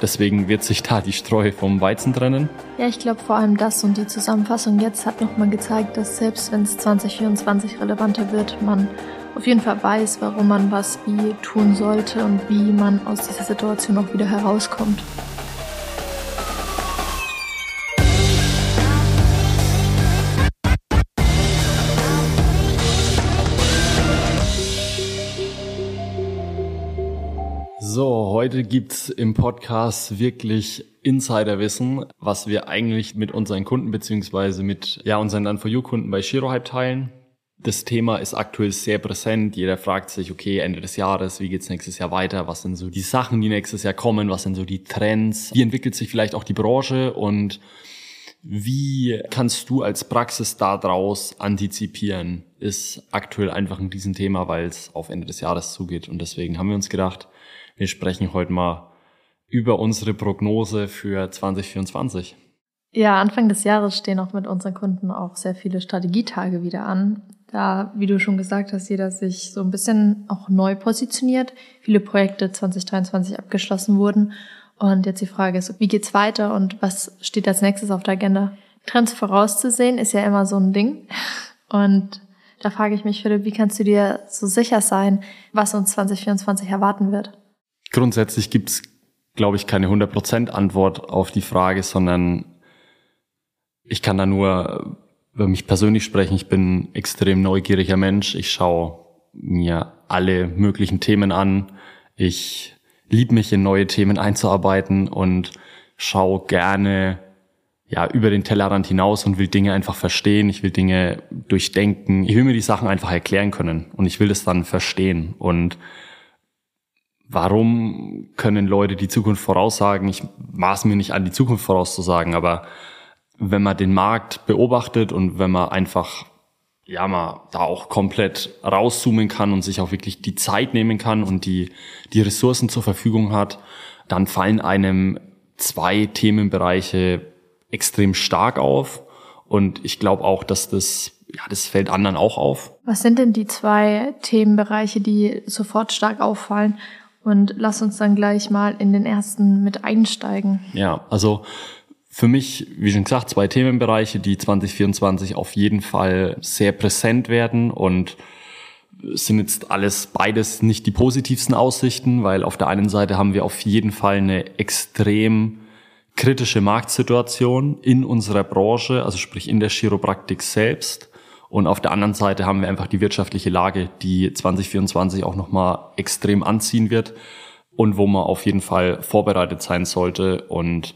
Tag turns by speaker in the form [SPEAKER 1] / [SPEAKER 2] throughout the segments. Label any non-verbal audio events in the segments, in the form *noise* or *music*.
[SPEAKER 1] Deswegen wird sich da die Streu vom Weizen trennen.
[SPEAKER 2] Ja, ich glaube vor allem das und die Zusammenfassung jetzt hat nochmal gezeigt, dass selbst wenn es 2024 relevanter wird, man auf jeden Fall weiß, warum man was wie tun sollte und wie man aus dieser Situation auch wieder herauskommt.
[SPEAKER 1] Heute gibt's im Podcast wirklich Insiderwissen, was wir eigentlich mit unseren Kunden beziehungsweise mit ja, unseren Done4You-Kunden bei ShiroHype teilen. Das Thema ist aktuell sehr präsent. Jeder fragt sich, okay, Ende des Jahres, wie geht's nächstes Jahr weiter? Was sind so die Sachen, die nächstes Jahr kommen? Was sind so die Trends? Wie entwickelt sich vielleicht auch die Branche? Und wie kannst du als Praxis daraus antizipieren? Ist aktuell einfach ein Riesenthema, weil es auf Ende des Jahres zugeht. Und deswegen haben wir uns gedacht, wir sprechen heute mal über unsere Prognose für 2024.
[SPEAKER 2] Ja, Anfang des Jahres stehen auch mit unseren Kunden auch sehr viele Strategietage wieder an. Da, wie du schon gesagt hast, jeder sich so ein bisschen auch neu positioniert. Viele Projekte 2023 abgeschlossen wurden. Und jetzt die Frage ist, wie geht's weiter und was steht als nächstes auf der Agenda? Trends vorauszusehen ist ja immer so ein Ding. Und da frage ich mich, Philipp, wie kannst du dir so sicher sein, was uns 2024 erwarten wird?
[SPEAKER 1] Grundsätzlich gibt's, glaube ich, keine 100% Antwort auf die Frage, sondern ich kann da nur über mich persönlich sprechen. Ich bin ein extrem neugieriger Mensch. Ich schaue mir alle möglichen Themen an. Ich liebe mich in neue Themen einzuarbeiten und schaue gerne ja über den Tellerrand hinaus und will Dinge einfach verstehen. Ich will Dinge durchdenken. Ich will mir die Sachen einfach erklären können und ich will das dann verstehen und warum können Leute die Zukunft voraussagen? Ich maß mir nicht an, die Zukunft vorauszusagen, aber wenn man den Markt beobachtet und wenn man einfach ja mal da auch komplett rauszoomen kann und sich auch wirklich die Zeit nehmen kann und die die Ressourcen zur Verfügung hat, dann fallen einem zwei Themenbereiche extrem stark auf und ich glaube auch, dass das ja, das fällt anderen auch auf.
[SPEAKER 2] Was sind denn die zwei Themenbereiche, die sofort stark auffallen und lass uns dann gleich mal in den ersten mit einsteigen.
[SPEAKER 1] Ja, also für mich, wie schon gesagt, zwei Themenbereiche, die 2024 auf jeden Fall sehr präsent werden und sind jetzt alles beides nicht die positivsten Aussichten, weil auf der einen Seite haben wir auf jeden Fall eine extrem kritische Marktsituation in unserer Branche, also sprich in der Chiropraktik selbst. Und auf der anderen Seite haben wir einfach die wirtschaftliche Lage, die 2024 auch nochmal extrem anziehen wird und wo man auf jeden Fall vorbereitet sein sollte und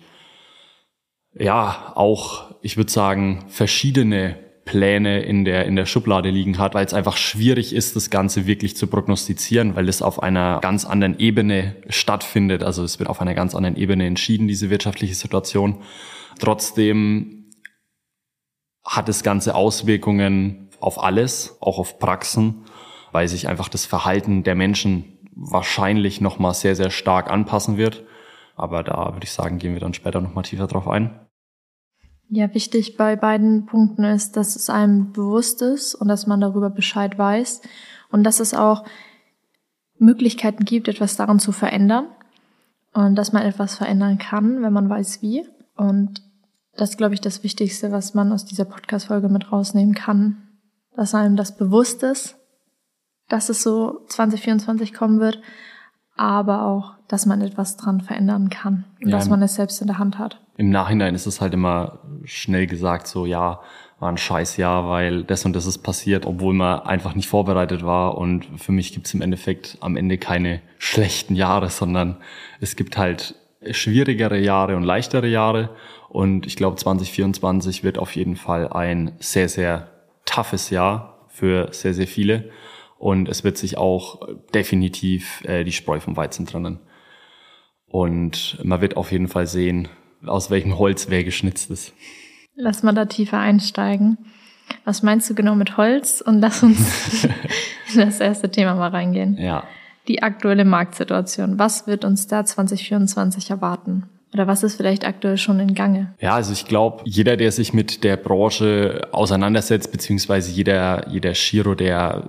[SPEAKER 1] ja, auch, ich würde sagen, verschiedene Pläne in der, in der Schublade liegen hat, weil es einfach schwierig ist, das Ganze wirklich zu prognostizieren, weil es auf einer ganz anderen Ebene stattfindet. Also es wird auf einer ganz anderen Ebene entschieden, diese wirtschaftliche Situation. Trotzdem hat das Ganze Auswirkungen auf alles, auch auf Praxen, weil sich einfach das Verhalten der Menschen wahrscheinlich nochmal sehr, sehr stark anpassen wird. Aber da würde ich sagen, gehen wir dann später nochmal tiefer drauf ein.
[SPEAKER 2] Ja, wichtig bei beiden Punkten ist, dass es einem bewusst ist und dass man darüber Bescheid weiß und dass es auch Möglichkeiten gibt, etwas daran zu verändern und dass man etwas verändern kann, wenn man weiß wie. Und das ist, glaube ich, das Wichtigste, was man aus dieser Podcast-Folge mit rausnehmen kann. Dass einem das bewusst ist, dass es so 2024 kommen wird, aber auch, dass man etwas dran verändern kann und ja, dass man es selbst in der Hand hat.
[SPEAKER 1] Im Nachhinein ist es halt immer schnell gesagt, so ja, war ein scheiß Jahr, weil das und das ist passiert, obwohl man einfach nicht vorbereitet war. Und für mich gibt es im Endeffekt am Ende keine schlechten Jahre, sondern es gibt halt schwierigere Jahre und leichtere Jahre. Und ich glaube, 2024 wird auf jeden Fall ein sehr, sehr toughes Jahr für sehr, sehr viele. Und es wird sich auch definitiv äh, die Spreu vom Weizen trennen. Und man wird auf jeden Fall sehen, aus welchem Holz wer geschnitzt ist.
[SPEAKER 2] Lass mal da tiefer einsteigen. Was meinst du genau mit Holz? Und lass uns *laughs* *laughs* in das erste Thema mal reingehen.
[SPEAKER 1] Ja.
[SPEAKER 2] Die aktuelle Marktsituation. Was wird uns da 2024 erwarten? Oder was ist vielleicht aktuell schon in Gange?
[SPEAKER 1] Ja, also ich glaube, jeder, der sich mit der Branche auseinandersetzt, beziehungsweise jeder, jeder Shiro, der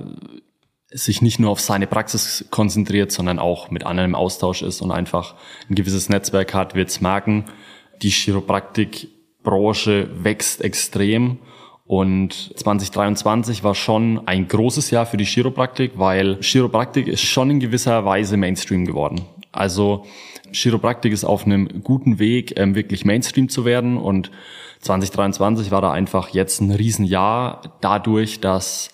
[SPEAKER 1] sich nicht nur auf seine Praxis konzentriert, sondern auch mit anderen im Austausch ist und einfach ein gewisses Netzwerk hat, wird's merken. Die Chiropraktikbranche wächst extrem und 2023 war schon ein großes Jahr für die Chiropraktik, weil Chiropraktik ist schon in gewisser Weise Mainstream geworden. Also Chiropraktik ist auf einem guten Weg, ähm, wirklich Mainstream zu werden und 2023 war da einfach jetzt ein Riesenjahr dadurch, dass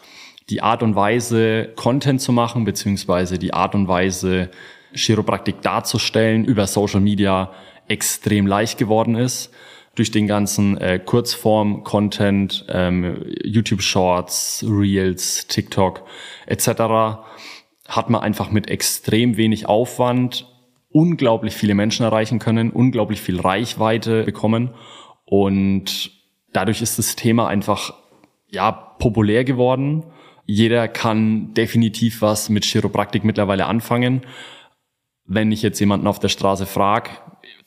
[SPEAKER 1] die Art und Weise, Content zu machen, beziehungsweise die Art und Weise, Chiropraktik darzustellen über Social Media extrem leicht geworden ist. Durch den ganzen äh, Kurzform-Content, ähm, YouTube-Shorts, Reels, TikTok etc. hat man einfach mit extrem wenig Aufwand unglaublich viele Menschen erreichen können, unglaublich viel Reichweite bekommen und dadurch ist das Thema einfach ja populär geworden jeder kann definitiv was mit Chiropraktik mittlerweile anfangen. Wenn ich jetzt jemanden auf der Straße frage,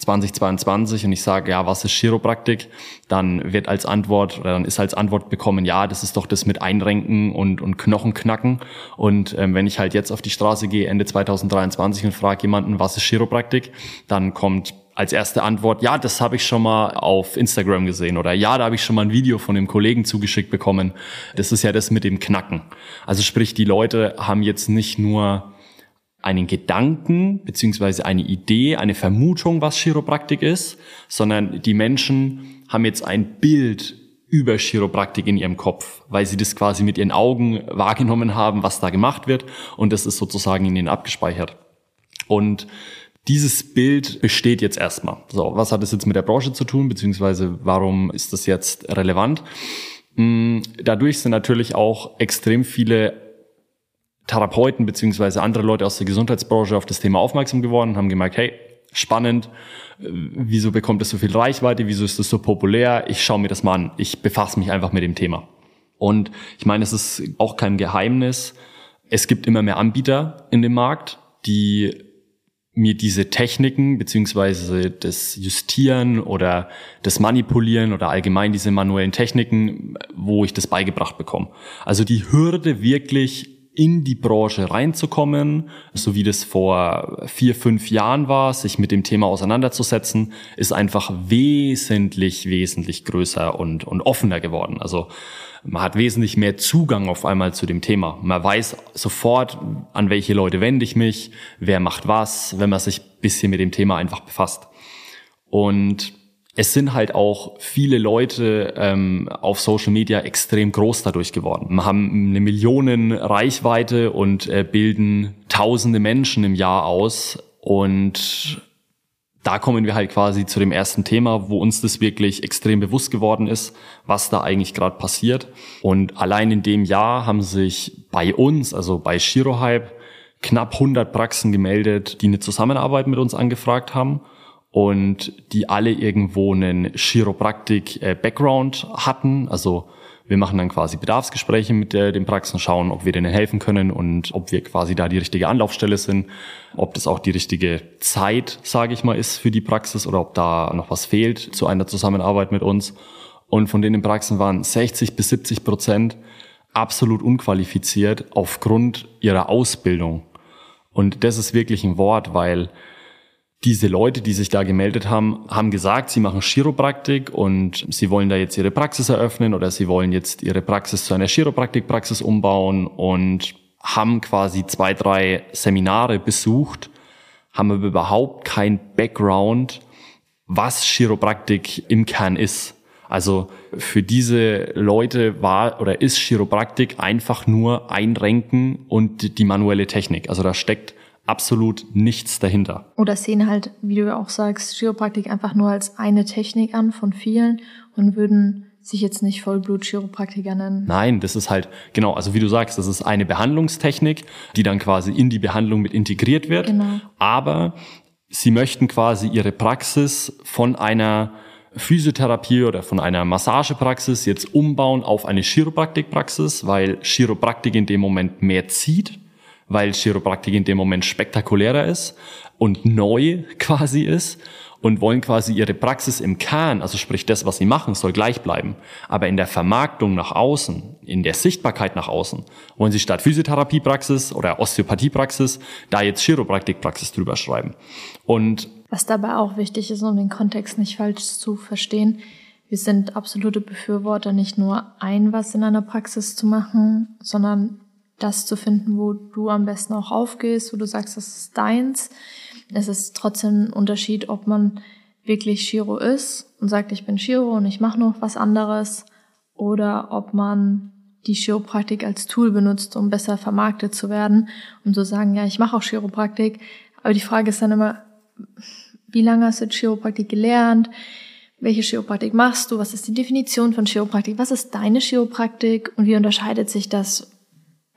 [SPEAKER 1] 2022 und ich sage, ja, was ist Chiropraktik, dann wird als Antwort oder dann ist als Antwort bekommen, ja, das ist doch das mit Einrenken und, und Knochenknacken. Und ähm, wenn ich halt jetzt auf die Straße gehe, Ende 2023 und frage jemanden, was ist Chiropraktik, dann kommt als erste Antwort, ja, das habe ich schon mal auf Instagram gesehen oder ja, da habe ich schon mal ein Video von dem Kollegen zugeschickt bekommen. Das ist ja das mit dem Knacken. Also sprich, die Leute haben jetzt nicht nur einen Gedanken beziehungsweise eine Idee, eine Vermutung, was Chiropraktik ist, sondern die Menschen haben jetzt ein Bild über Chiropraktik in ihrem Kopf, weil sie das quasi mit ihren Augen wahrgenommen haben, was da gemacht wird und das ist sozusagen in ihnen abgespeichert. Und dieses Bild besteht jetzt erstmal. So, was hat es jetzt mit der Branche zu tun, beziehungsweise warum ist das jetzt relevant? Hm, dadurch sind natürlich auch extrem viele Therapeuten beziehungsweise andere Leute aus der Gesundheitsbranche auf das Thema aufmerksam geworden, haben gemerkt, hey, spannend, wieso bekommt es so viel Reichweite, wieso ist das so populär, ich schaue mir das mal an, ich befasse mich einfach mit dem Thema. Und ich meine, es ist auch kein Geheimnis, es gibt immer mehr Anbieter in dem Markt, die mir diese Techniken beziehungsweise das Justieren oder das Manipulieren oder allgemein diese manuellen Techniken, wo ich das beigebracht bekomme. Also die Hürde wirklich in die Branche reinzukommen, so wie das vor vier, fünf Jahren war, sich mit dem Thema auseinanderzusetzen, ist einfach wesentlich, wesentlich größer und, und offener geworden. Also man hat wesentlich mehr Zugang auf einmal zu dem Thema. Man weiß sofort, an welche Leute wende ich mich, wer macht was, wenn man sich bisschen mit dem Thema einfach befasst. Und es sind halt auch viele Leute ähm, auf Social Media extrem groß dadurch geworden. Wir haben eine Millionen Reichweite und äh, bilden tausende Menschen im Jahr aus und da kommen wir halt quasi zu dem ersten Thema, wo uns das wirklich extrem bewusst geworden ist, was da eigentlich gerade passiert. Und allein in dem Jahr haben sich bei uns, also bei Shirohype, knapp 100 Praxen gemeldet, die eine Zusammenarbeit mit uns angefragt haben und die alle irgendwo einen Chiropraktik-Background äh, hatten, also wir machen dann quasi Bedarfsgespräche mit der, den Praxen, schauen, ob wir denen helfen können und ob wir quasi da die richtige Anlaufstelle sind, ob das auch die richtige Zeit, sage ich mal, ist für die Praxis oder ob da noch was fehlt zu einer Zusammenarbeit mit uns. Und von denen Praxen waren 60 bis 70 Prozent absolut unqualifiziert aufgrund ihrer Ausbildung. Und das ist wirklich ein Wort, weil diese Leute, die sich da gemeldet haben, haben gesagt, sie machen Chiropraktik und sie wollen da jetzt ihre Praxis eröffnen oder sie wollen jetzt ihre Praxis zu einer Chiropraktikpraxis umbauen und haben quasi zwei, drei Seminare besucht, haben aber überhaupt kein Background, was Chiropraktik im Kern ist. Also für diese Leute war oder ist Chiropraktik einfach nur Einrenken und die manuelle Technik. Also da steckt absolut nichts dahinter.
[SPEAKER 2] Oder sehen halt, wie du auch sagst, Chiropraktik einfach nur als eine Technik an von vielen und würden sich jetzt nicht Vollblut-Chiropraktiker nennen.
[SPEAKER 1] Nein, das ist halt, genau, also wie du sagst, das ist eine Behandlungstechnik, die dann quasi in die Behandlung mit integriert wird. Genau. Aber sie möchten quasi ihre Praxis von einer Physiotherapie oder von einer Massagepraxis jetzt umbauen auf eine Chiropraktikpraxis, weil Chiropraktik in dem Moment mehr zieht weil Chiropraktik in dem Moment spektakulärer ist und neu *laughs* quasi ist. und wollen quasi ihre Praxis im Kern, also sprich das, was sie machen, soll gleich bleiben. Aber in der Vermarktung nach außen, in der Sichtbarkeit nach außen, wollen sie statt Physiotherapiepraxis oder Osteopathiepraxis da jetzt Chiropraktikpraxis drüber schreiben. Und
[SPEAKER 2] was dabei auch wichtig ist, um den Kontext nicht falsch zu verstehen, wir sind absolute Befürworter, nicht nur ein was in einer Praxis zu machen, sondern das zu finden, wo du am besten auch aufgehst, wo du sagst, das ist deins. Es ist trotzdem ein Unterschied, ob man wirklich Shiro ist und sagt, ich bin Shiro und ich mache noch was anderes, oder ob man die Chiropraktik als Tool benutzt, um besser vermarktet zu werden, um zu sagen, ja, ich mache auch Chiropraktik. Aber die Frage ist dann immer, wie lange hast du Chiropraktik gelernt? Welche Chiropraktik machst du? Was ist die Definition von Chiropraktik? Was ist deine Chiropraktik? Und wie unterscheidet sich das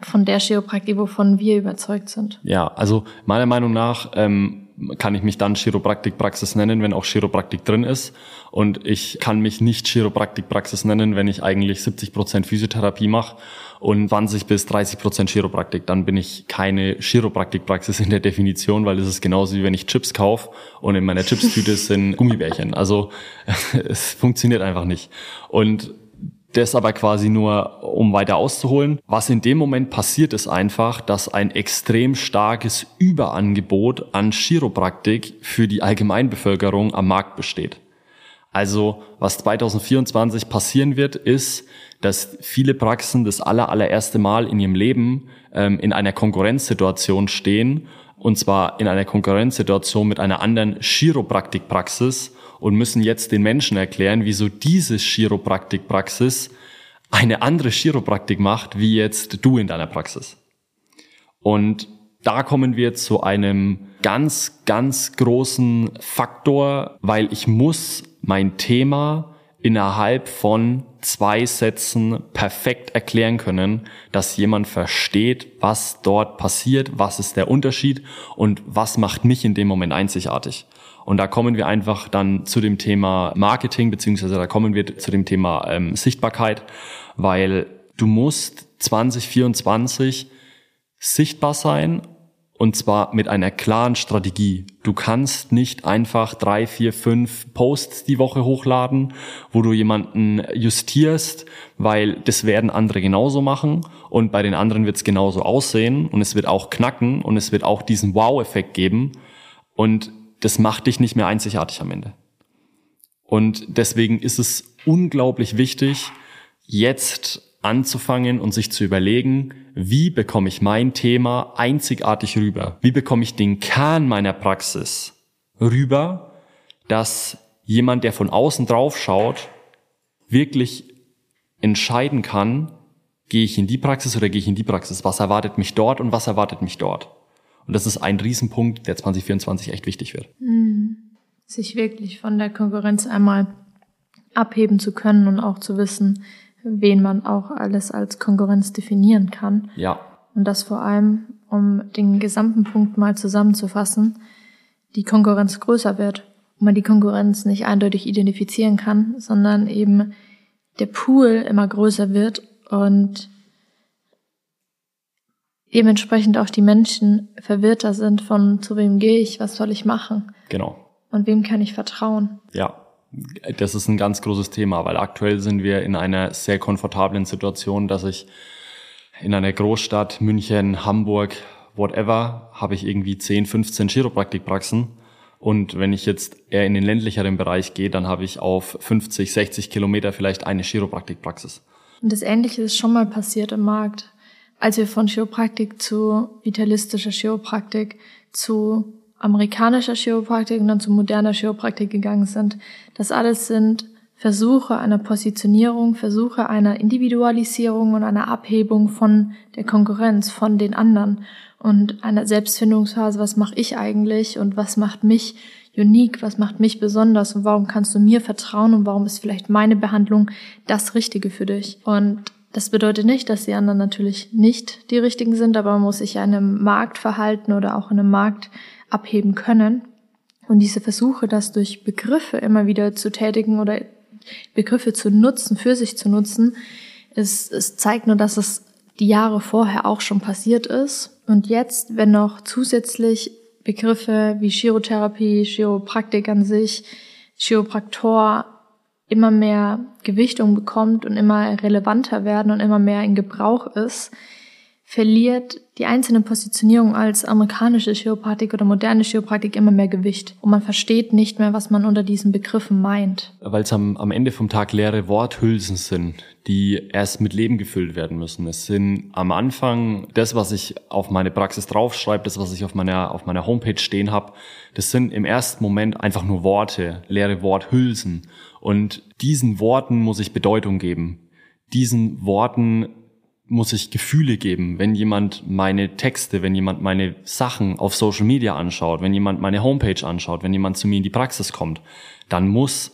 [SPEAKER 2] von der Chiropraktik, wovon wir überzeugt sind?
[SPEAKER 1] Ja, also meiner Meinung nach ähm, kann ich mich dann Chiropraktikpraxis nennen, wenn auch Chiropraktik drin ist. Und ich kann mich nicht Chiropraktikpraxis nennen, wenn ich eigentlich 70 Prozent Physiotherapie mache und 20 bis 30 Prozent Chiropraktik. Dann bin ich keine Chiropraktikpraxis in der Definition, weil es ist genauso wie wenn ich Chips kaufe und in meiner Chipstüte sind *laughs* Gummibärchen. Also *laughs* es funktioniert einfach nicht. Und das aber quasi nur, um weiter auszuholen. Was in dem Moment passiert, ist einfach, dass ein extrem starkes Überangebot an Chiropraktik für die Allgemeinbevölkerung am Markt besteht. Also, was 2024 passieren wird, ist, dass viele Praxen das aller, allererste Mal in ihrem Leben ähm, in einer Konkurrenzsituation stehen, und zwar in einer Konkurrenzsituation mit einer anderen Chiropraktikpraxis, und müssen jetzt den Menschen erklären, wieso diese Chiropraktikpraxis eine andere Chiropraktik macht, wie jetzt du in deiner Praxis. Und da kommen wir zu einem ganz, ganz großen Faktor, weil ich muss mein Thema innerhalb von zwei Sätzen perfekt erklären können, dass jemand versteht, was dort passiert, was ist der Unterschied und was macht mich in dem Moment einzigartig. Und da kommen wir einfach dann zu dem Thema Marketing, beziehungsweise da kommen wir zu dem Thema ähm, Sichtbarkeit, weil du musst 2024 sichtbar sein und zwar mit einer klaren Strategie. Du kannst nicht einfach drei, vier, fünf Posts die Woche hochladen, wo du jemanden justierst, weil das werden andere genauso machen und bei den anderen wird es genauso aussehen und es wird auch knacken und es wird auch diesen Wow-Effekt geben. Und das macht dich nicht mehr einzigartig am Ende. Und deswegen ist es unglaublich wichtig, jetzt anzufangen und sich zu überlegen, wie bekomme ich mein Thema einzigartig rüber? Wie bekomme ich den Kern meiner Praxis rüber, dass jemand, der von außen drauf schaut, wirklich entscheiden kann, gehe ich in die Praxis oder gehe ich in die Praxis? Was erwartet mich dort und was erwartet mich dort? Und das ist ein Riesenpunkt, der 2024 echt wichtig wird.
[SPEAKER 2] Mhm. Sich wirklich von der Konkurrenz einmal abheben zu können und auch zu wissen, wen man auch alles als Konkurrenz definieren kann.
[SPEAKER 1] Ja.
[SPEAKER 2] Und das vor allem, um den gesamten Punkt mal zusammenzufassen, die Konkurrenz größer wird und man die Konkurrenz nicht eindeutig identifizieren kann, sondern eben der Pool immer größer wird und dementsprechend auch die Menschen verwirrter sind von zu wem gehe ich, was soll ich machen.
[SPEAKER 1] Genau.
[SPEAKER 2] Und wem kann ich vertrauen?
[SPEAKER 1] Ja, das ist ein ganz großes Thema, weil aktuell sind wir in einer sehr komfortablen Situation, dass ich in einer Großstadt, München, Hamburg, whatever, habe ich irgendwie 10, 15 Chiropraktikpraxen. Und wenn ich jetzt eher in den ländlicheren Bereich gehe, dann habe ich auf 50, 60 Kilometer vielleicht eine Chiropraktikpraxis.
[SPEAKER 2] Und das Ähnliche ist schon mal passiert im Markt als wir von Chiropraktik zu vitalistischer Chiropraktik zu amerikanischer Chiropraktik und dann zu moderner Chiropraktik gegangen sind. Das alles sind Versuche einer Positionierung, Versuche einer Individualisierung und einer Abhebung von der Konkurrenz, von den anderen und einer Selbstfindungsphase, was mache ich eigentlich und was macht mich unique, was macht mich besonders und warum kannst du mir vertrauen und warum ist vielleicht meine Behandlung das Richtige für dich. Und das bedeutet nicht, dass die anderen natürlich nicht die richtigen sind, aber man muss sich einem Markt verhalten oder auch in einem Markt abheben können. Und diese Versuche, das durch Begriffe immer wieder zu tätigen oder Begriffe zu nutzen, für sich zu nutzen, es, es zeigt nur, dass es die Jahre vorher auch schon passiert ist. Und jetzt, wenn noch zusätzlich Begriffe wie Chirotherapie, Chiropraktik an sich, Chiropraktor immer mehr Gewichtung bekommt und immer relevanter werden und immer mehr in Gebrauch ist, verliert die einzelne Positionierung als amerikanische Chiropraktik oder moderne Chiropraktik immer mehr Gewicht. Und man versteht nicht mehr, was man unter diesen Begriffen meint.
[SPEAKER 1] Weil es am, am Ende vom Tag leere Worthülsen sind, die erst mit Leben gefüllt werden müssen. Es sind am Anfang das, was ich auf meine Praxis draufschreibe, das, was ich auf meiner, auf meiner Homepage stehen habe, das sind im ersten Moment einfach nur Worte, leere Worthülsen. Und diesen Worten muss ich Bedeutung geben. Diesen Worten muss ich Gefühle geben, wenn jemand meine Texte, wenn jemand meine Sachen auf Social Media anschaut, wenn jemand meine Homepage anschaut, wenn jemand zu mir in die Praxis kommt, dann muss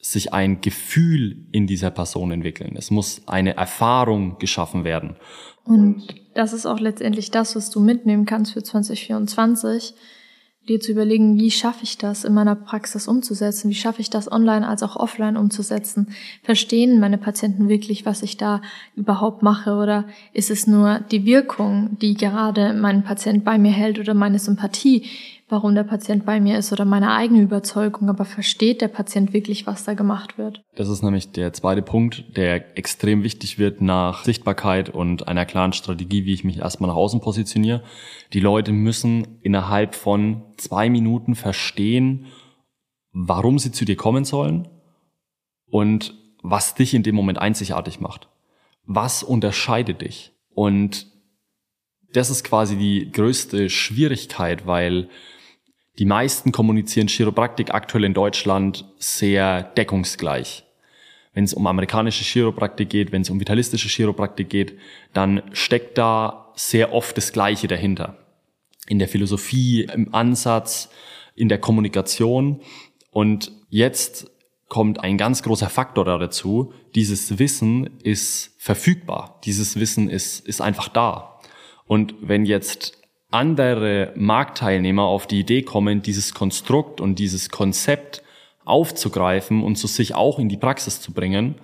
[SPEAKER 1] sich ein Gefühl in dieser Person entwickeln. Es muss eine Erfahrung geschaffen werden.
[SPEAKER 2] Und das ist auch letztendlich das, was du mitnehmen kannst für 2024 dir zu überlegen, wie schaffe ich das in meiner Praxis umzusetzen, wie schaffe ich das online als auch offline umzusetzen, verstehen meine Patienten wirklich, was ich da überhaupt mache? Oder ist es nur die Wirkung, die gerade mein Patient bei mir hält oder meine Sympathie, warum der Patient bei mir ist oder meine eigene Überzeugung, aber versteht der Patient wirklich, was da gemacht wird?
[SPEAKER 1] Das ist nämlich der zweite Punkt, der extrem wichtig wird nach Sichtbarkeit und einer klaren Strategie, wie ich mich erstmal nach außen positioniere. Die Leute müssen innerhalb von zwei Minuten verstehen, warum sie zu dir kommen sollen und was dich in dem Moment einzigartig macht. Was unterscheidet dich? Und das ist quasi die größte Schwierigkeit, weil die meisten kommunizieren Chiropraktik aktuell in Deutschland sehr deckungsgleich. Wenn es um amerikanische Chiropraktik geht, wenn es um vitalistische Chiropraktik geht, dann steckt da sehr oft das Gleiche dahinter. In der Philosophie, im Ansatz, in der Kommunikation. Und jetzt kommt ein ganz großer Faktor dazu. Dieses Wissen ist verfügbar. Dieses Wissen ist, ist einfach da. Und wenn jetzt andere Marktteilnehmer auf die Idee kommen, dieses Konstrukt und dieses Konzept aufzugreifen und zu sich auch in die Praxis zu bringen,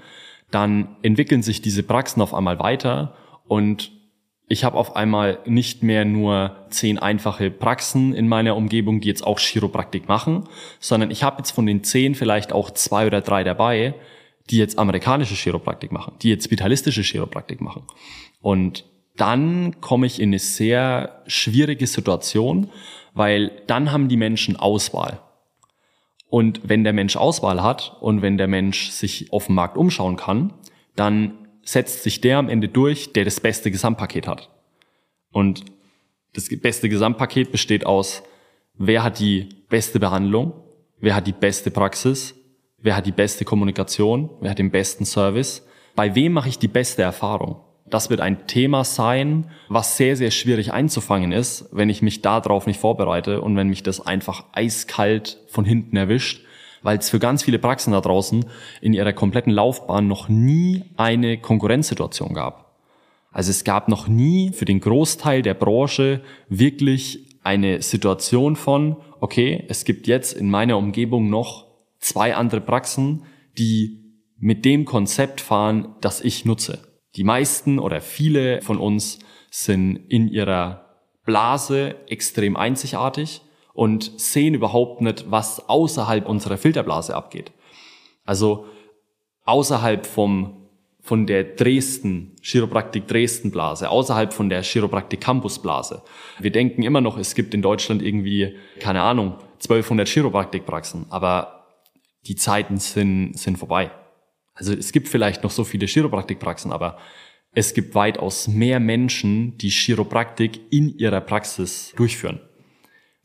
[SPEAKER 1] dann entwickeln sich diese Praxen auf einmal weiter und ich habe auf einmal nicht mehr nur zehn einfache Praxen in meiner Umgebung, die jetzt auch Chiropraktik machen, sondern ich habe jetzt von den zehn vielleicht auch zwei oder drei dabei, die jetzt amerikanische Chiropraktik machen, die jetzt vitalistische Chiropraktik machen. Und dann komme ich in eine sehr schwierige Situation, weil dann haben die Menschen Auswahl. Und wenn der Mensch Auswahl hat und wenn der Mensch sich auf dem Markt umschauen kann, dann setzt sich der am Ende durch, der das beste Gesamtpaket hat. Und das beste Gesamtpaket besteht aus, wer hat die beste Behandlung, wer hat die beste Praxis, wer hat die beste Kommunikation, wer hat den besten Service, bei wem mache ich die beste Erfahrung. Das wird ein Thema sein, was sehr, sehr schwierig einzufangen ist, wenn ich mich darauf nicht vorbereite und wenn mich das einfach eiskalt von hinten erwischt, weil es für ganz viele Praxen da draußen in ihrer kompletten Laufbahn noch nie eine Konkurrenzsituation gab. Also es gab noch nie für den Großteil der Branche wirklich eine Situation von, okay, es gibt jetzt in meiner Umgebung noch zwei andere Praxen, die mit dem Konzept fahren, das ich nutze. Die meisten oder viele von uns sind in ihrer Blase extrem einzigartig und sehen überhaupt nicht, was außerhalb unserer Filterblase abgeht. Also außerhalb vom von der Dresden, Chiropraktik Dresden Blase, außerhalb von der Chiropraktik Campus Blase. Wir denken immer noch, es gibt in Deutschland irgendwie, keine Ahnung, 1200 Chiropraktikpraxen, aber die Zeiten sind, sind vorbei. Also es gibt vielleicht noch so viele Chiropraktikpraxen, aber es gibt weitaus mehr Menschen, die Chiropraktik in ihrer Praxis durchführen.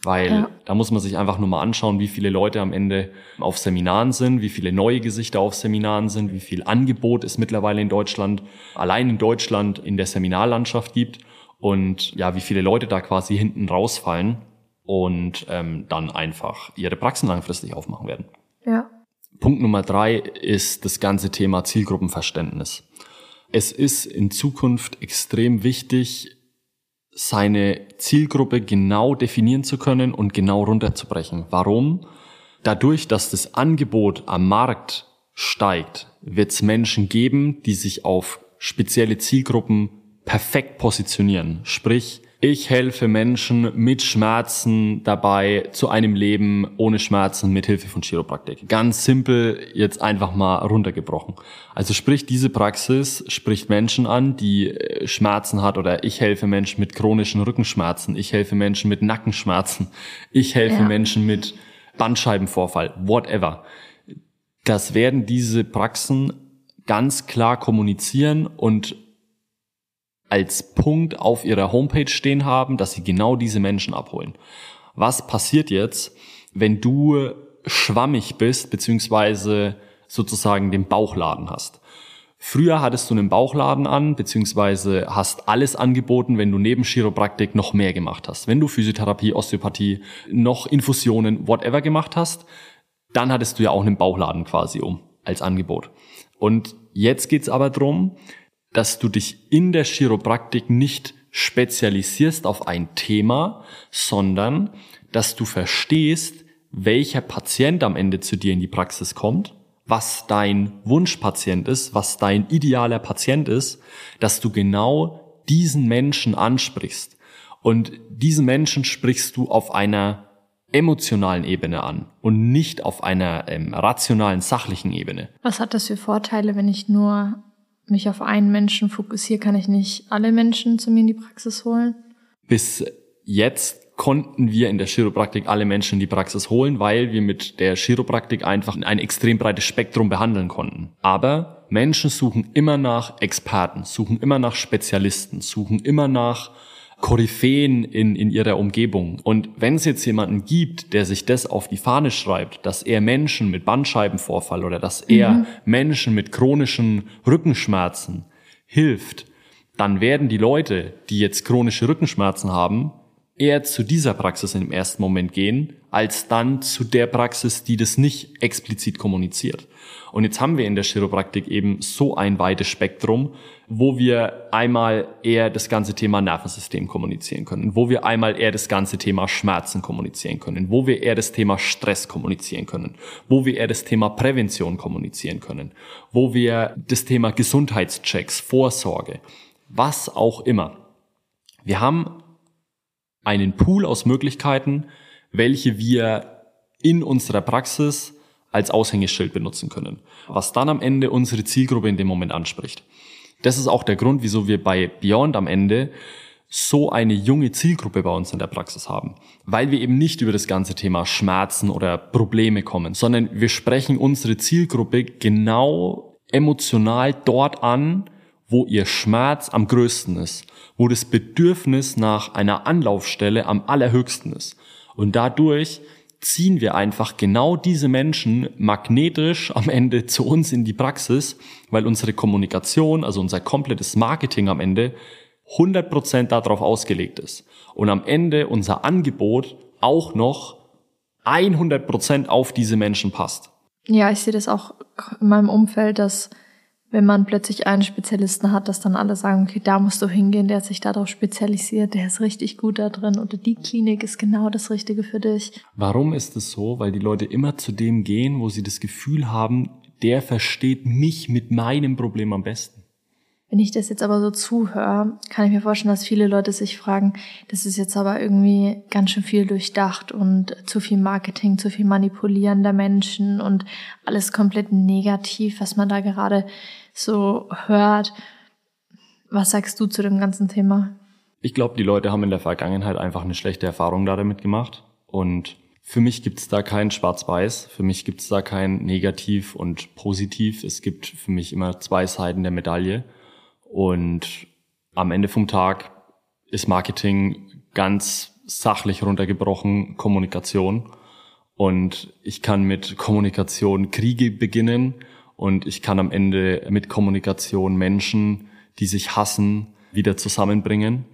[SPEAKER 1] Weil ja. da muss man sich einfach nur mal anschauen, wie viele Leute am Ende auf Seminaren sind, wie viele neue Gesichter auf Seminaren sind, wie viel Angebot es mittlerweile in Deutschland, allein in Deutschland in der Seminarlandschaft gibt und ja, wie viele Leute da quasi hinten rausfallen und ähm, dann einfach ihre Praxen langfristig aufmachen werden.
[SPEAKER 2] Ja.
[SPEAKER 1] Punkt Nummer drei ist das ganze Thema Zielgruppenverständnis. Es ist in Zukunft extrem wichtig, seine Zielgruppe genau definieren zu können und genau runterzubrechen. Warum? Dadurch, dass das Angebot am Markt steigt, wird es Menschen geben, die sich auf spezielle Zielgruppen perfekt positionieren. Sprich, ich helfe Menschen mit Schmerzen dabei zu einem Leben ohne Schmerzen mit Hilfe von Chiropraktik. Ganz simpel jetzt einfach mal runtergebrochen. Also sprich, diese Praxis spricht Menschen an, die äh, Schmerzen hat oder ich helfe Menschen mit chronischen Rückenschmerzen, ich helfe Menschen mit Nackenschmerzen, ich helfe ja. Menschen mit Bandscheibenvorfall, whatever. Das werden diese Praxen ganz klar kommunizieren und als Punkt auf ihrer Homepage stehen haben, dass sie genau diese Menschen abholen. Was passiert jetzt, wenn du schwammig bist, beziehungsweise sozusagen den Bauchladen hast? Früher hattest du einen Bauchladen an, beziehungsweise hast alles angeboten, wenn du neben Chiropraktik noch mehr gemacht hast. Wenn du Physiotherapie, Osteopathie, noch Infusionen, whatever gemacht hast, dann hattest du ja auch einen Bauchladen quasi um als Angebot. Und jetzt geht's aber drum, dass du dich in der Chiropraktik nicht spezialisierst auf ein Thema, sondern dass du verstehst, welcher Patient am Ende zu dir in die Praxis kommt, was dein Wunschpatient ist, was dein idealer Patient ist, dass du genau diesen Menschen ansprichst. Und diesen Menschen sprichst du auf einer emotionalen Ebene an und nicht auf einer ähm, rationalen, sachlichen Ebene.
[SPEAKER 2] Was hat das für Vorteile, wenn ich nur mich auf einen Menschen fokussiere, kann ich nicht alle Menschen zu mir in die Praxis holen?
[SPEAKER 1] Bis jetzt konnten wir in der Chiropraktik alle Menschen in die Praxis holen, weil wir mit der Chiropraktik einfach ein extrem breites Spektrum behandeln konnten. Aber Menschen suchen immer nach Experten, suchen immer nach Spezialisten, suchen immer nach Koryphäen in, in ihrer Umgebung. Und wenn es jetzt jemanden gibt, der sich das auf die Fahne schreibt, dass er Menschen mit Bandscheibenvorfall oder dass er mhm. Menschen mit chronischen Rückenschmerzen hilft, dann werden die Leute, die jetzt chronische Rückenschmerzen haben, eher zu dieser Praxis im ersten Moment gehen, als dann zu der Praxis, die das nicht explizit kommuniziert. Und jetzt haben wir in der Chiropraktik eben so ein weites Spektrum, wo wir einmal eher das ganze Thema Nervensystem kommunizieren können, wo wir einmal eher das ganze Thema Schmerzen kommunizieren können, wo wir eher das Thema Stress kommunizieren können, wo wir eher das Thema Prävention kommunizieren können, wo wir das Thema Gesundheitschecks, Vorsorge, was auch immer. Wir haben einen Pool aus Möglichkeiten, welche wir in unserer Praxis als Aushängeschild benutzen können, was dann am Ende unsere Zielgruppe in dem Moment anspricht. Das ist auch der Grund, wieso wir bei Beyond am Ende so eine junge Zielgruppe bei uns in der Praxis haben, weil wir eben nicht über das ganze Thema Schmerzen oder Probleme kommen, sondern wir sprechen unsere Zielgruppe genau emotional dort an, wo ihr Schmerz am größten ist, wo das Bedürfnis nach einer Anlaufstelle am allerhöchsten ist. Und dadurch ziehen wir einfach genau diese Menschen magnetisch am Ende zu uns in die Praxis, weil unsere Kommunikation, also unser komplettes Marketing am Ende 100% darauf ausgelegt ist. Und am Ende unser Angebot auch noch 100% auf diese Menschen passt.
[SPEAKER 2] Ja, ich sehe das auch in meinem Umfeld, dass wenn man plötzlich einen Spezialisten hat, dass dann alle sagen, okay, da musst du hingehen, der hat sich darauf spezialisiert, der ist richtig gut da drin oder die Klinik ist genau das Richtige für dich.
[SPEAKER 1] Warum ist es so? Weil die Leute immer zu dem gehen, wo sie das Gefühl haben, der versteht mich mit meinem Problem am besten.
[SPEAKER 2] Wenn ich das jetzt aber so zuhöre, kann ich mir vorstellen, dass viele Leute sich fragen, das ist jetzt aber irgendwie ganz schön viel durchdacht und zu viel Marketing, zu viel Manipulieren der Menschen und alles komplett negativ, was man da gerade so hört. Was sagst du zu dem ganzen Thema?
[SPEAKER 1] Ich glaube, die Leute haben in der Vergangenheit einfach eine schlechte Erfahrung damit gemacht. Und für mich gibt es da kein Schwarz-Weiß, für mich gibt es da kein Negativ und Positiv. Es gibt für mich immer zwei Seiten der Medaille. Und am Ende vom Tag ist Marketing ganz sachlich runtergebrochen Kommunikation. Und ich kann mit Kommunikation Kriege beginnen und ich kann am Ende mit Kommunikation Menschen, die sich hassen, wieder zusammenbringen.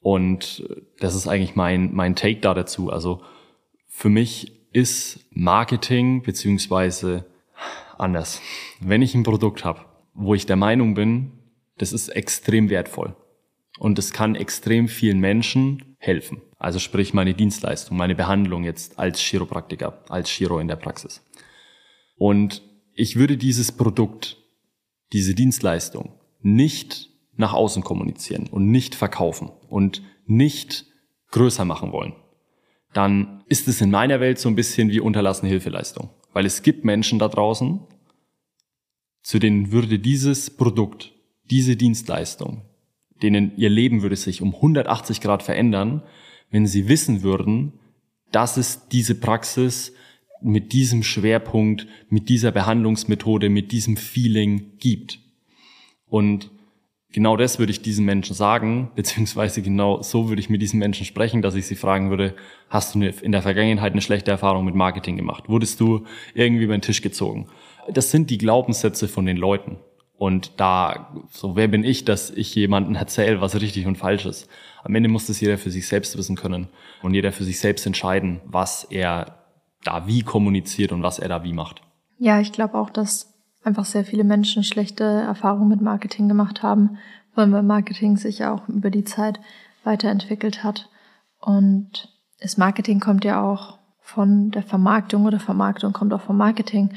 [SPEAKER 1] Und das ist eigentlich mein, mein Take da dazu. Also für mich ist Marketing beziehungsweise anders. Wenn ich ein Produkt habe, wo ich der Meinung bin, das ist extrem wertvoll und es kann extrem vielen Menschen helfen. Also sprich meine Dienstleistung, meine Behandlung jetzt als Chiropraktiker, als Chiro in der Praxis. Und ich würde dieses Produkt, diese Dienstleistung nicht nach außen kommunizieren und nicht verkaufen und nicht größer machen wollen, dann ist es in meiner Welt so ein bisschen wie unterlassene Hilfeleistung. Weil es gibt Menschen da draußen, zu denen würde dieses Produkt, diese Dienstleistung, denen ihr Leben würde sich um 180 Grad verändern, wenn sie wissen würden, dass es diese Praxis mit diesem Schwerpunkt, mit dieser Behandlungsmethode, mit diesem Feeling gibt. Und genau das würde ich diesen Menschen sagen, *laughs* beziehungsweise genau so würde ich mit diesen Menschen sprechen, dass ich sie fragen würde, hast du in der Vergangenheit eine schlechte Erfahrung mit Marketing gemacht? Wurdest du irgendwie über den Tisch gezogen? Das sind die Glaubenssätze von den Leuten. Und da, so wer bin ich, dass ich jemanden *laughs* erzähle, was richtig und falsch ist? Am Ende muss das jeder für sich selbst wissen können und jeder für sich selbst entscheiden, was er da wie kommuniziert und was er da wie macht.
[SPEAKER 2] Ja, ich glaube auch, dass einfach sehr viele Menschen schlechte Erfahrungen mit Marketing gemacht haben, weil Marketing sich ja auch über die Zeit weiterentwickelt hat. Und das Marketing kommt ja auch von der Vermarktung oder Vermarktung kommt auch vom Marketing.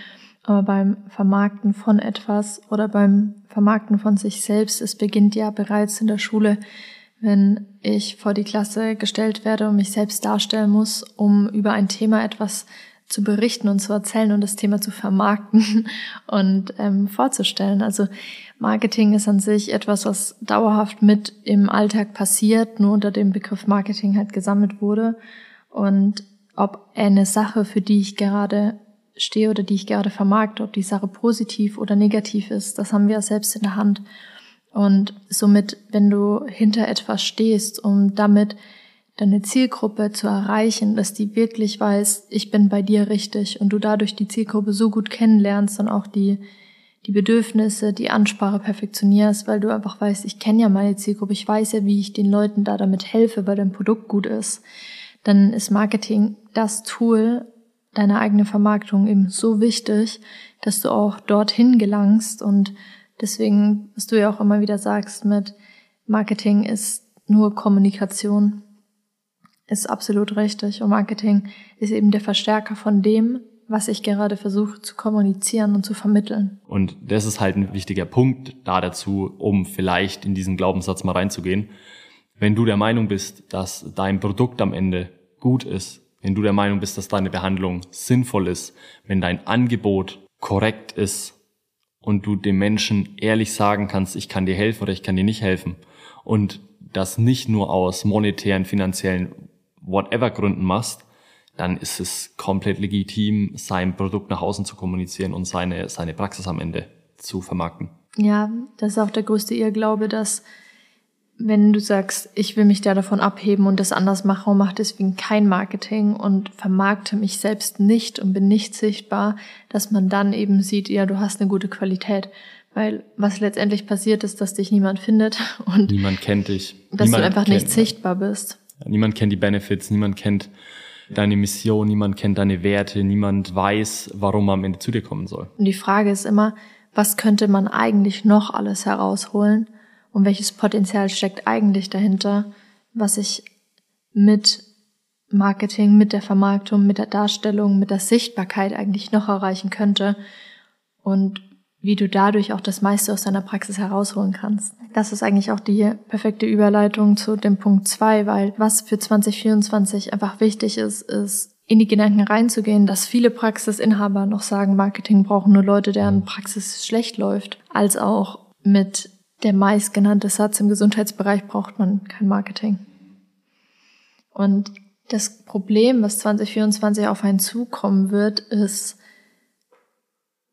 [SPEAKER 2] Aber beim Vermarkten von etwas oder beim Vermarkten von sich selbst, es beginnt ja bereits in der Schule, wenn ich vor die Klasse gestellt werde und mich selbst darstellen muss, um über ein Thema etwas zu berichten und zu erzählen und das Thema zu vermarkten *laughs* und ähm, vorzustellen. Also Marketing ist an sich etwas, was dauerhaft mit im Alltag passiert, nur unter dem Begriff Marketing halt gesammelt wurde. Und ob eine Sache, für die ich gerade stehe oder die ich gerade vermarkte, ob die Sache positiv oder negativ ist, das haben wir selbst in der Hand. Und somit, wenn du hinter etwas stehst, um damit deine Zielgruppe zu erreichen, dass die wirklich weiß, ich bin bei dir richtig und du dadurch die Zielgruppe so gut kennenlernst und auch die, die Bedürfnisse, die Ansprache perfektionierst, weil du einfach weißt, ich kenne ja meine Zielgruppe, ich weiß ja, wie ich den Leuten da damit helfe, weil dein Produkt gut ist, dann ist Marketing das Tool, deine eigene Vermarktung eben so wichtig, dass du auch dorthin gelangst und deswegen, was du ja auch immer wieder sagst mit Marketing ist nur Kommunikation, ist absolut richtig und Marketing ist eben der Verstärker von dem, was ich gerade versuche zu kommunizieren und zu vermitteln.
[SPEAKER 1] Und das ist halt ein wichtiger Punkt da dazu, um vielleicht in diesen Glaubenssatz mal reinzugehen. Wenn du der Meinung bist, dass dein Produkt am Ende gut ist, wenn du der Meinung bist, dass deine Behandlung sinnvoll ist, wenn dein Angebot korrekt ist und du dem Menschen ehrlich sagen kannst, ich kann dir helfen oder ich kann dir nicht helfen und das nicht nur aus monetären, finanziellen, whatever Gründen machst, dann ist es komplett legitim, sein Produkt nach außen zu kommunizieren und seine, seine Praxis am Ende zu vermarkten.
[SPEAKER 2] Ja, das ist auch der größte Irrglaube, dass wenn du sagst, ich will mich da davon abheben und das anders machen und mache deswegen kein Marketing und vermarkte mich selbst nicht und bin nicht sichtbar, dass man dann eben sieht, ja, du hast eine gute Qualität. Weil was letztendlich passiert ist, dass dich niemand findet *laughs* und
[SPEAKER 1] niemand kennt dich.
[SPEAKER 2] Dass
[SPEAKER 1] niemand
[SPEAKER 2] du einfach kennt, nicht sichtbar bist.
[SPEAKER 1] Niemand kennt die Benefits, niemand kennt deine Mission, niemand kennt deine Werte, niemand weiß, warum man am Ende zu dir kommen soll.
[SPEAKER 2] Und die Frage ist immer, was könnte man eigentlich noch alles herausholen? Und welches Potenzial steckt eigentlich dahinter, was ich mit Marketing, mit der Vermarktung, mit der Darstellung, mit der Sichtbarkeit eigentlich noch erreichen könnte und wie du dadurch auch das meiste aus deiner Praxis herausholen kannst. Das ist eigentlich auch die perfekte Überleitung zu dem Punkt zwei, weil was für 2024 einfach wichtig ist, ist in die Gedanken reinzugehen, dass viele Praxisinhaber noch sagen, Marketing brauchen nur Leute, deren Praxis schlecht läuft, als auch mit der meistgenannte Satz im Gesundheitsbereich braucht man kein Marketing. Und das Problem, was 2024 auf einen zukommen wird, ist,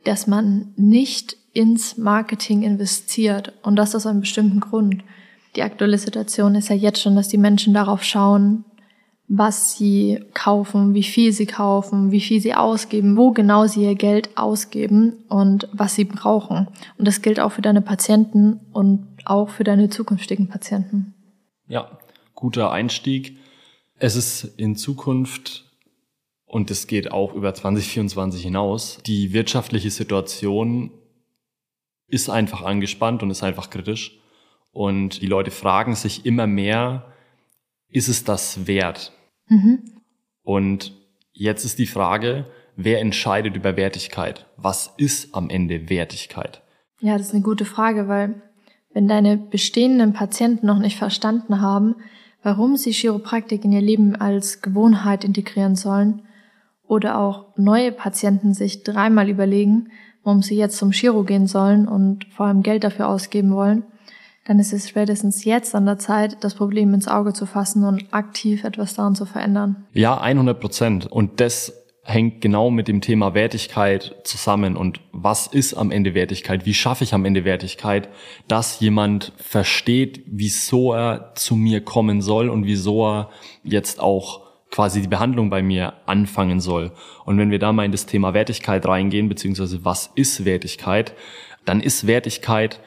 [SPEAKER 2] dass man nicht ins Marketing investiert. Und das aus einem bestimmten Grund. Die aktuelle Situation ist ja jetzt schon, dass die Menschen darauf schauen, was sie kaufen, wie viel sie kaufen, wie viel sie ausgeben, wo genau sie ihr Geld ausgeben und was sie brauchen. Und das gilt auch für deine Patienten und auch für deine zukünftigen Patienten.
[SPEAKER 1] Ja, guter Einstieg. Es ist in Zukunft, und es geht auch über 2024 hinaus, die wirtschaftliche Situation ist einfach angespannt und ist einfach kritisch. Und die Leute fragen sich immer mehr, ist es das wert? Mhm. Und jetzt ist die Frage, wer entscheidet über Wertigkeit? Was ist am Ende Wertigkeit?
[SPEAKER 2] Ja, das ist eine gute Frage, weil wenn deine bestehenden Patienten noch nicht verstanden haben, warum sie Chiropraktik in ihr Leben als Gewohnheit integrieren sollen oder auch neue Patienten sich dreimal überlegen, warum sie jetzt zum Chiro gehen sollen und vor allem Geld dafür ausgeben wollen, dann ist es spätestens jetzt an der Zeit, das Problem ins Auge zu fassen und aktiv etwas daran zu verändern.
[SPEAKER 1] Ja, 100 Prozent. Und das hängt genau mit dem Thema Wertigkeit zusammen. Und was ist am Ende Wertigkeit? Wie schaffe ich am Ende Wertigkeit, dass jemand versteht, wieso er zu mir kommen soll und wieso er jetzt auch quasi die Behandlung bei mir anfangen soll. Und wenn wir da mal in das Thema Wertigkeit reingehen, beziehungsweise was ist Wertigkeit, dann ist Wertigkeit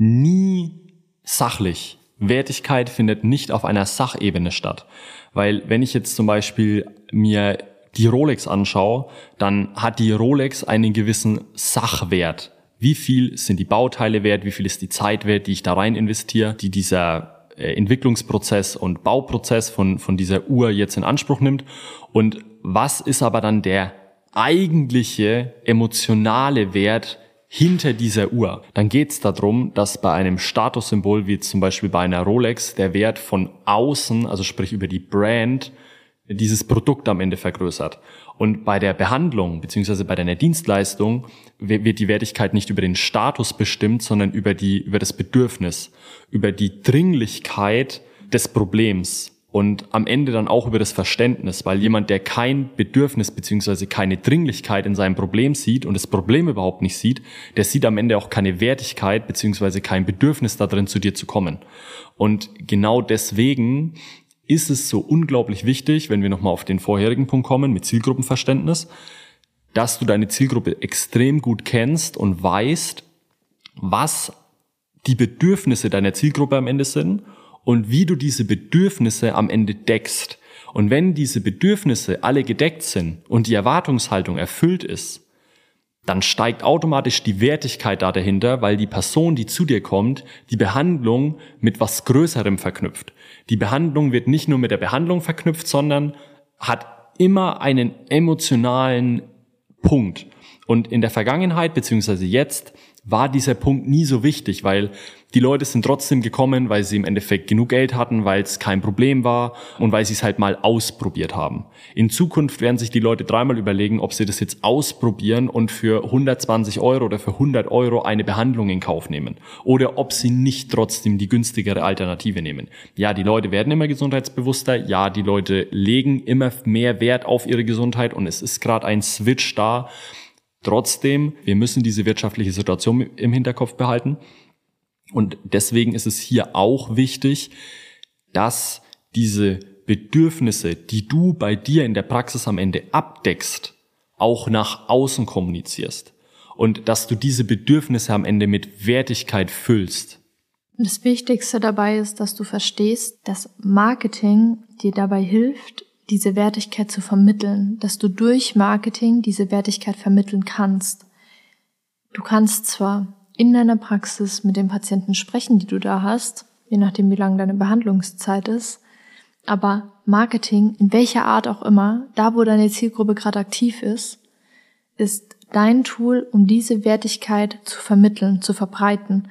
[SPEAKER 1] nie sachlich. Wertigkeit findet nicht auf einer Sachebene statt. Weil wenn ich jetzt zum Beispiel mir die Rolex anschaue, dann hat die Rolex einen gewissen Sachwert. Wie viel sind die Bauteile wert? Wie viel ist die Zeit wert, die ich da rein investiere, die dieser äh, Entwicklungsprozess und Bauprozess von, von dieser Uhr jetzt in Anspruch nimmt? Und was ist aber dann der eigentliche emotionale Wert hinter dieser Uhr, dann geht es darum, dass bei einem Statussymbol wie zum Beispiel bei einer Rolex der Wert von außen, also sprich über die Brand, dieses Produkt am Ende vergrößert. Und bei der Behandlung beziehungsweise bei deiner Dienstleistung wird die Wertigkeit nicht über den Status bestimmt, sondern über die über das Bedürfnis, über die Dringlichkeit des Problems und am Ende dann auch über das Verständnis, weil jemand, der kein Bedürfnis beziehungsweise keine Dringlichkeit in seinem Problem sieht und das Problem überhaupt nicht sieht, der sieht am Ende auch keine Wertigkeit beziehungsweise kein Bedürfnis darin, zu dir zu kommen. Und genau deswegen ist es so unglaublich wichtig, wenn wir nochmal auf den vorherigen Punkt kommen mit Zielgruppenverständnis, dass du deine Zielgruppe extrem gut kennst und weißt, was die Bedürfnisse deiner Zielgruppe am Ende sind und wie du diese Bedürfnisse am Ende deckst. Und wenn diese Bedürfnisse alle gedeckt sind und die Erwartungshaltung erfüllt ist, dann steigt automatisch die Wertigkeit da dahinter, weil die Person, die zu dir kommt, die Behandlung mit was Größerem verknüpft. Die Behandlung wird nicht nur mit der Behandlung verknüpft, sondern hat immer einen emotionalen Punkt. Und in der Vergangenheit beziehungsweise jetzt war dieser Punkt nie so wichtig, weil die Leute sind trotzdem gekommen, weil sie im Endeffekt genug Geld hatten, weil es kein Problem war und weil sie es halt mal ausprobiert haben. In Zukunft werden sich die Leute dreimal überlegen, ob sie das jetzt ausprobieren und für 120 Euro oder für 100 Euro eine Behandlung in Kauf nehmen. Oder ob sie nicht trotzdem die günstigere Alternative nehmen. Ja, die Leute werden immer gesundheitsbewusster. Ja, die Leute legen immer mehr Wert auf ihre Gesundheit und es ist gerade ein Switch da Trotzdem, wir müssen diese wirtschaftliche Situation im Hinterkopf behalten. Und deswegen ist es hier auch wichtig, dass diese Bedürfnisse, die du bei dir in der Praxis am Ende abdeckst, auch nach außen kommunizierst. Und dass du diese Bedürfnisse am Ende mit Wertigkeit füllst.
[SPEAKER 2] Das Wichtigste dabei ist, dass du verstehst, dass Marketing dir dabei hilft, diese Wertigkeit zu vermitteln, dass du durch Marketing diese Wertigkeit vermitteln kannst. Du kannst zwar in deiner Praxis mit den Patienten sprechen, die du da hast, je nachdem wie lang deine Behandlungszeit ist, aber Marketing, in welcher Art auch immer, da wo deine Zielgruppe gerade aktiv ist, ist dein Tool, um diese Wertigkeit zu vermitteln, zu verbreiten.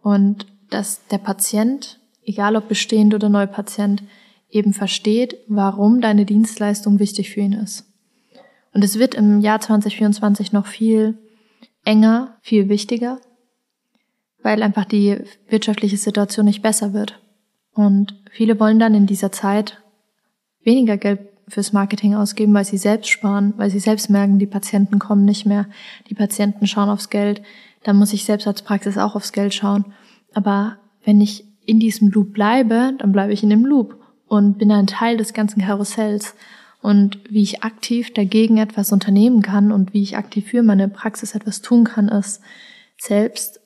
[SPEAKER 2] Und dass der Patient, egal ob bestehend oder Neupatient, eben versteht, warum deine Dienstleistung wichtig für ihn ist. Und es wird im Jahr 2024 noch viel enger, viel wichtiger, weil einfach die wirtschaftliche Situation nicht besser wird. Und viele wollen dann in dieser Zeit weniger Geld fürs Marketing ausgeben, weil sie selbst sparen, weil sie selbst merken, die Patienten kommen nicht mehr, die Patienten schauen aufs Geld, dann muss ich selbst als Praxis auch aufs Geld schauen. Aber wenn ich in diesem Loop bleibe, dann bleibe ich in dem Loop und bin ein Teil des ganzen Karussells. Und wie ich aktiv dagegen etwas unternehmen kann und wie ich aktiv für meine Praxis etwas tun kann, ist selbst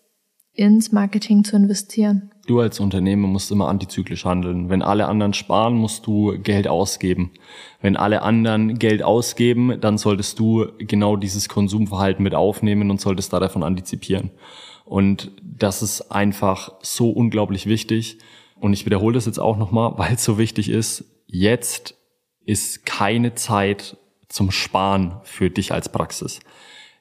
[SPEAKER 2] ins Marketing zu investieren.
[SPEAKER 1] Du als Unternehmer musst immer antizyklisch handeln. Wenn alle anderen sparen, musst du Geld ausgeben. Wenn alle anderen Geld ausgeben, dann solltest du genau dieses Konsumverhalten mit aufnehmen und solltest da davon antizipieren. Und das ist einfach so unglaublich wichtig. Und ich wiederhole das jetzt auch nochmal, *laughs* weil es so wichtig ist. Jetzt ist keine Zeit zum Sparen für dich als Praxis.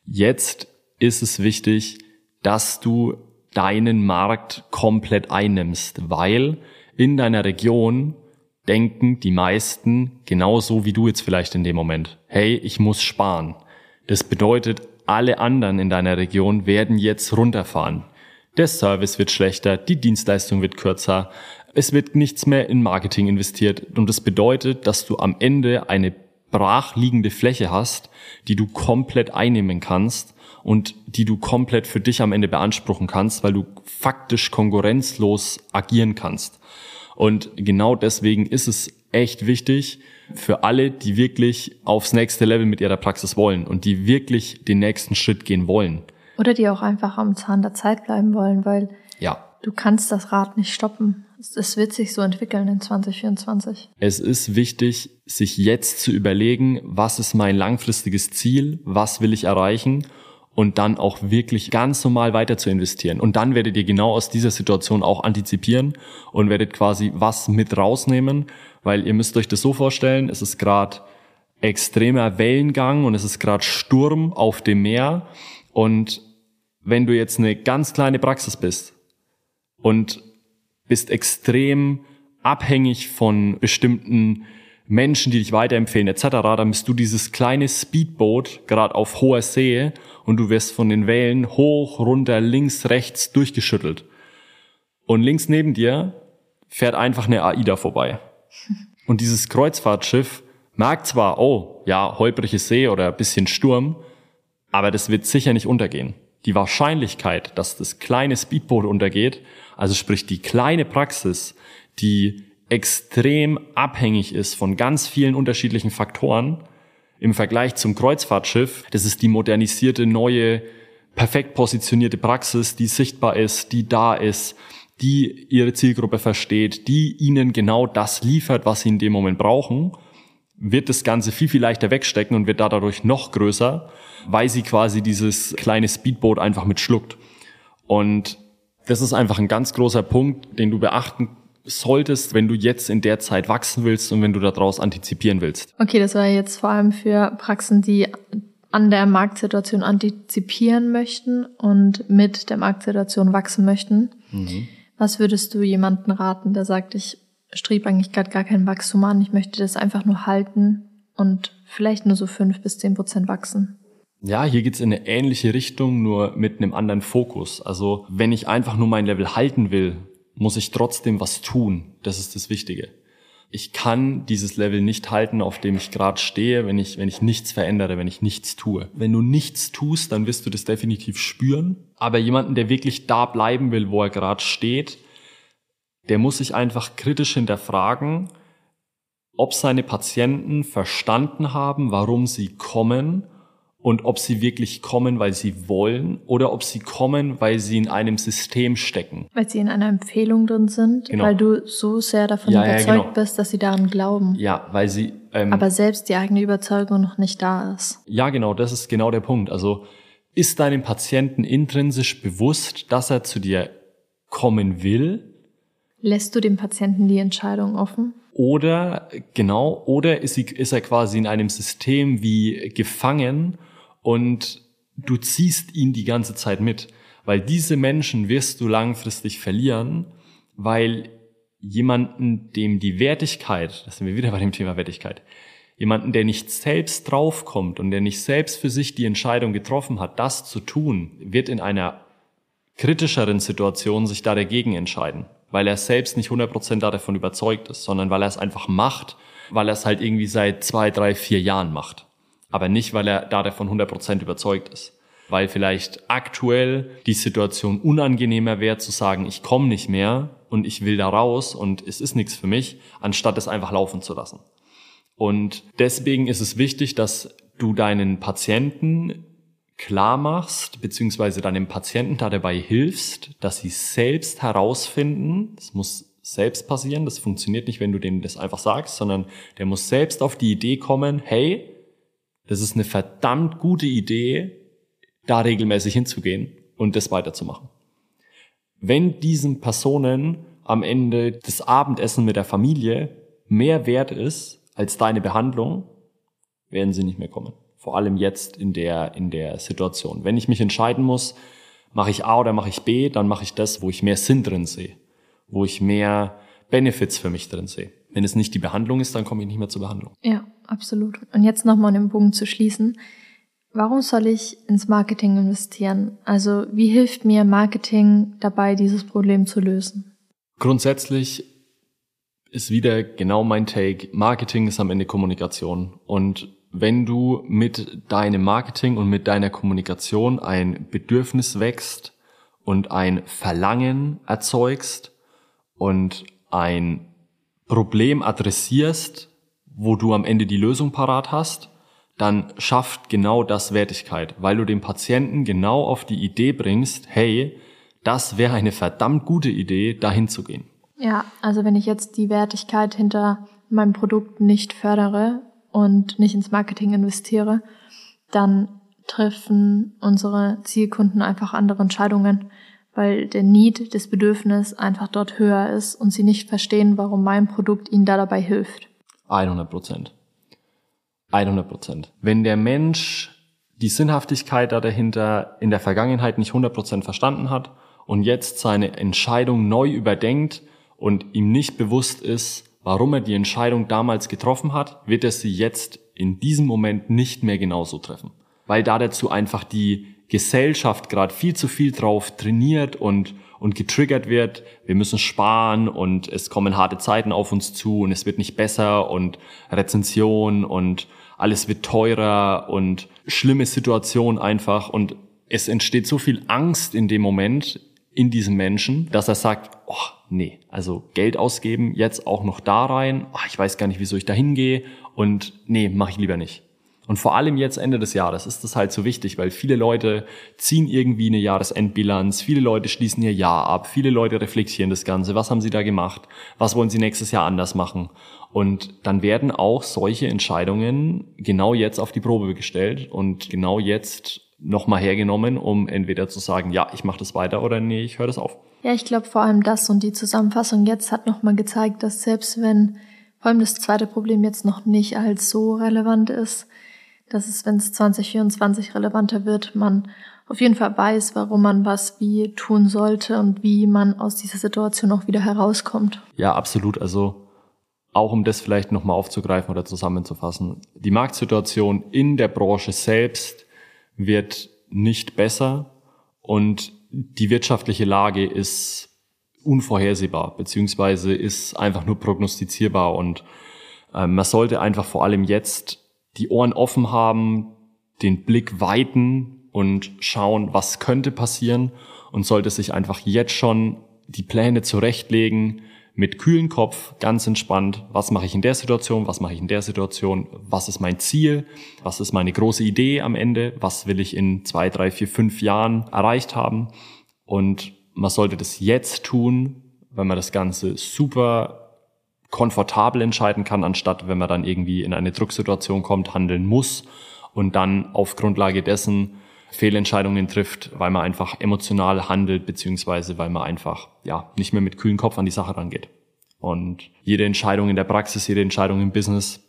[SPEAKER 1] Jetzt ist es wichtig, dass du deinen Markt komplett einnimmst, weil in deiner Region denken die meisten genauso wie du jetzt vielleicht in dem Moment. Hey, ich muss sparen. Das bedeutet, alle anderen in deiner Region werden jetzt runterfahren. Der Service wird schlechter, die Dienstleistung wird kürzer, es wird nichts mehr in Marketing investiert und das bedeutet, dass du am Ende eine brachliegende Fläche hast, die du komplett einnehmen kannst und die du komplett für dich am Ende beanspruchen kannst, weil du faktisch konkurrenzlos agieren kannst. Und genau deswegen ist es echt wichtig für alle, die wirklich aufs nächste Level mit ihrer Praxis wollen und die wirklich den nächsten Schritt gehen wollen.
[SPEAKER 2] Oder die auch einfach am Zahn der Zeit bleiben wollen, weil
[SPEAKER 1] ja.
[SPEAKER 2] du kannst das Rad nicht stoppen. Es wird sich so entwickeln in 2024.
[SPEAKER 1] Es ist wichtig, sich jetzt zu überlegen, was ist mein langfristiges Ziel, was will ich erreichen und dann auch wirklich ganz normal weiter zu investieren. Und dann werdet ihr genau aus dieser Situation auch antizipieren und werdet quasi was mit rausnehmen, weil ihr müsst euch das so vorstellen, es ist gerade extremer Wellengang und es ist gerade Sturm auf dem Meer und wenn du jetzt eine ganz kleine Praxis bist und bist extrem abhängig von bestimmten Menschen, die dich weiterempfehlen etc., dann bist du dieses kleine Speedboot gerade auf hoher See und du wirst von den Wellen hoch, runter, links, rechts durchgeschüttelt. Und links neben dir fährt einfach eine AIDA vorbei. *laughs* Und dieses Kreuzfahrtschiff merkt zwar, oh, ja, holprige See oder ein bisschen Sturm, aber das wird sicher nicht untergehen. Die Wahrscheinlichkeit, dass das kleine Speedboot untergeht, also sprich die kleine Praxis, die extrem abhängig ist von ganz vielen unterschiedlichen Faktoren im Vergleich zum Kreuzfahrtschiff. Das ist die modernisierte, neue, perfekt positionierte Praxis, die sichtbar ist, die da ist, die ihre Zielgruppe versteht, die ihnen genau das liefert, was sie in dem Moment brauchen, wird das Ganze viel, viel leichter wegstecken und wird dadurch noch größer, weil sie quasi dieses kleine Speedboot einfach mitschluckt. Und das ist einfach ein ganz großer Punkt, den du beachten solltest, wenn du jetzt in der Zeit wachsen willst und wenn du daraus antizipieren willst.
[SPEAKER 2] Okay, das war jetzt vor allem für Praxen, die an der Marktsituation antizipieren möchten und mit der Marktsituation wachsen möchten. Mhm. Was würdest du jemanden raten, der sagt, ich strebe eigentlich gerade gar kein Wachstum an, ich möchte das einfach nur halten und vielleicht nur so fünf bis zehn Prozent wachsen?
[SPEAKER 1] Ja, hier geht's in eine ähnliche Richtung, nur mit einem anderen Fokus. Also wenn ich einfach nur mein Level halten will, muss ich trotzdem was tun. Das ist das Wichtige. Ich kann dieses Level nicht halten, auf dem ich gerade stehe, wenn ich, wenn ich nichts verändere, wenn ich nichts tue. Wenn du nichts tust, dann wirst du das definitiv spüren. Aber jemanden, der wirklich da bleiben will, wo er gerade steht, der muss sich einfach kritisch hinterfragen, ob seine Patienten verstanden haben, warum sie kommen und ob sie wirklich kommen, weil sie wollen oder ob sie kommen, weil sie in einem System stecken.
[SPEAKER 2] Weil sie in einer Empfehlung drin sind, genau. weil du so sehr davon ja, überzeugt ja, genau. bist, dass sie daran glauben.
[SPEAKER 1] Ja, weil sie.
[SPEAKER 2] Ähm, Aber selbst die eigene Überzeugung noch nicht da ist.
[SPEAKER 1] Ja, genau, das ist genau der Punkt. Also ist deinem Patienten intrinsisch bewusst, dass er zu dir kommen will?
[SPEAKER 2] Lässt du dem Patienten die Entscheidung offen?
[SPEAKER 1] Oder genau, oder ist, sie, ist er quasi in einem System wie gefangen und du ziehst ihn die ganze Zeit mit, weil diese Menschen wirst du langfristig verlieren, weil jemanden, dem die Wertigkeit, das sind wir wieder bei dem Thema Wertigkeit, jemanden, der nicht selbst draufkommt und der nicht selbst für sich die Entscheidung getroffen hat, das zu tun, wird in einer kritischeren Situation sich da dagegen entscheiden, weil er selbst nicht 100% davon überzeugt ist, sondern weil er es einfach macht, weil er es halt irgendwie seit zwei, drei, vier Jahren macht aber nicht, weil er da davon 100% überzeugt ist. Weil vielleicht aktuell die Situation unangenehmer wäre zu sagen, ich komme nicht mehr und ich will da raus und es ist nichts für mich, anstatt es einfach laufen zu lassen. Und deswegen ist es wichtig, dass du deinen Patienten klar machst, beziehungsweise deinem Patienten da dabei hilfst, dass sie selbst herausfinden, das muss selbst passieren, das funktioniert nicht, wenn du dem das einfach sagst, sondern der muss selbst auf die Idee kommen, hey, das ist eine verdammt gute Idee, da regelmäßig hinzugehen und das weiterzumachen. Wenn diesen Personen am Ende das Abendessen mit der Familie mehr wert ist als deine Behandlung, werden sie nicht mehr kommen. Vor allem jetzt in der, in der Situation. Wenn ich mich entscheiden muss, mache ich A oder mache ich B, dann mache ich das, wo ich mehr Sinn drin sehe. Wo ich mehr Benefits für mich drin sehe. Wenn es nicht die Behandlung ist, dann komme ich nicht mehr zur Behandlung.
[SPEAKER 2] Ja, absolut. Und jetzt nochmal um den Bogen zu schließen. Warum soll ich ins Marketing investieren? Also wie hilft mir Marketing dabei, dieses Problem zu lösen?
[SPEAKER 1] Grundsätzlich ist wieder genau mein Take. Marketing ist am Ende Kommunikation. Und wenn du mit deinem Marketing und mit deiner Kommunikation ein Bedürfnis wächst und ein Verlangen erzeugst und ein Problem adressierst, wo du am Ende die Lösung parat hast, dann schafft genau das Wertigkeit, weil du den Patienten genau auf die Idee bringst, hey, das wäre eine verdammt gute Idee, dahin zu gehen.
[SPEAKER 2] Ja, also wenn ich jetzt die Wertigkeit hinter meinem Produkt nicht fördere und nicht ins Marketing investiere, dann treffen unsere Zielkunden einfach andere Entscheidungen, weil der Need, das Bedürfnis einfach dort höher ist und sie nicht verstehen, warum mein Produkt ihnen da dabei hilft.
[SPEAKER 1] 100 Prozent. 100 Prozent. Wenn der Mensch die Sinnhaftigkeit da dahinter in der Vergangenheit nicht 100 Prozent verstanden hat und jetzt seine Entscheidung neu überdenkt und ihm nicht bewusst ist, warum er die Entscheidung damals getroffen hat, wird er sie jetzt in diesem Moment nicht mehr genauso treffen. Weil da dazu einfach die Gesellschaft gerade viel zu viel drauf trainiert und, und getriggert wird. Wir müssen sparen und es kommen harte Zeiten auf uns zu und es wird nicht besser und Rezension und alles wird teurer und schlimme Situation einfach und es entsteht so viel Angst in dem Moment in diesem Menschen, dass er sagt, oh, nee, also Geld ausgeben, jetzt auch noch da rein, oh, ich weiß gar nicht, wieso ich da hingehe und nee, mache ich lieber nicht. Und vor allem jetzt Ende des Jahres ist das halt so wichtig, weil viele Leute ziehen irgendwie eine Jahresendbilanz, viele Leute schließen ihr Jahr ab, viele Leute reflektieren das Ganze, was haben sie da gemacht, was wollen sie nächstes Jahr anders machen. Und dann werden auch solche Entscheidungen genau jetzt auf die Probe gestellt und genau jetzt nochmal hergenommen, um entweder zu sagen, ja, ich mache das weiter oder nee, ich höre das auf.
[SPEAKER 2] Ja, ich glaube vor allem das und die Zusammenfassung jetzt hat nochmal gezeigt, dass selbst wenn vor allem das zweite Problem jetzt noch nicht als so relevant ist, dass es, wenn es 2024 relevanter wird, man auf jeden Fall weiß, warum man was wie tun sollte und wie man aus dieser Situation auch wieder herauskommt.
[SPEAKER 1] Ja, absolut. Also auch um das vielleicht nochmal aufzugreifen oder zusammenzufassen. Die Marktsituation in der Branche selbst wird nicht besser und die wirtschaftliche Lage ist unvorhersehbar, beziehungsweise ist einfach nur prognostizierbar und äh, man sollte einfach vor allem jetzt die Ohren offen haben, den Blick weiten und schauen, was könnte passieren und sollte sich einfach jetzt schon die Pläne zurechtlegen, mit kühlen Kopf, ganz entspannt, was mache ich in der Situation, was mache ich in der Situation, was ist mein Ziel, was ist meine große Idee am Ende, was will ich in zwei, drei, vier, fünf Jahren erreicht haben. Und man sollte das jetzt tun, wenn man das Ganze super komfortabel entscheiden kann, anstatt wenn man dann irgendwie in eine Drucksituation kommt, handeln muss und dann auf Grundlage dessen Fehlentscheidungen trifft, weil man einfach emotional handelt, beziehungsweise weil man einfach ja nicht mehr mit kühlen Kopf an die Sache rangeht. Und jede Entscheidung in der Praxis, jede Entscheidung im Business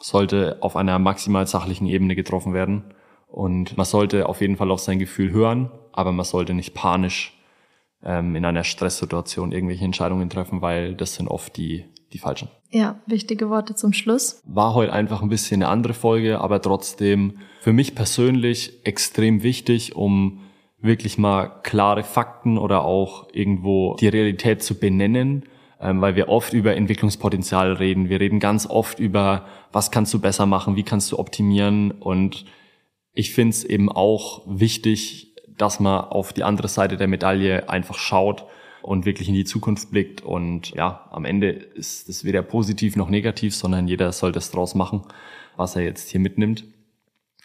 [SPEAKER 1] sollte auf einer maximal sachlichen Ebene getroffen werden. Und man sollte auf jeden Fall auf sein Gefühl hören, aber man sollte nicht panisch ähm, in einer Stresssituation irgendwelche Entscheidungen treffen, weil das sind oft die die falschen.
[SPEAKER 2] Ja, wichtige Worte zum Schluss.
[SPEAKER 1] War heute einfach ein bisschen eine andere Folge, aber trotzdem für mich persönlich extrem wichtig, um wirklich mal klare Fakten oder auch irgendwo die Realität zu benennen, ähm, weil wir oft über Entwicklungspotenzial reden. Wir reden ganz oft über, was kannst du besser machen, wie kannst du optimieren und ich finde es eben auch wichtig, dass man auf die andere Seite der Medaille einfach schaut und wirklich in die Zukunft blickt. Und ja, am Ende ist es weder positiv noch negativ, sondern jeder soll das draus machen, was er jetzt hier mitnimmt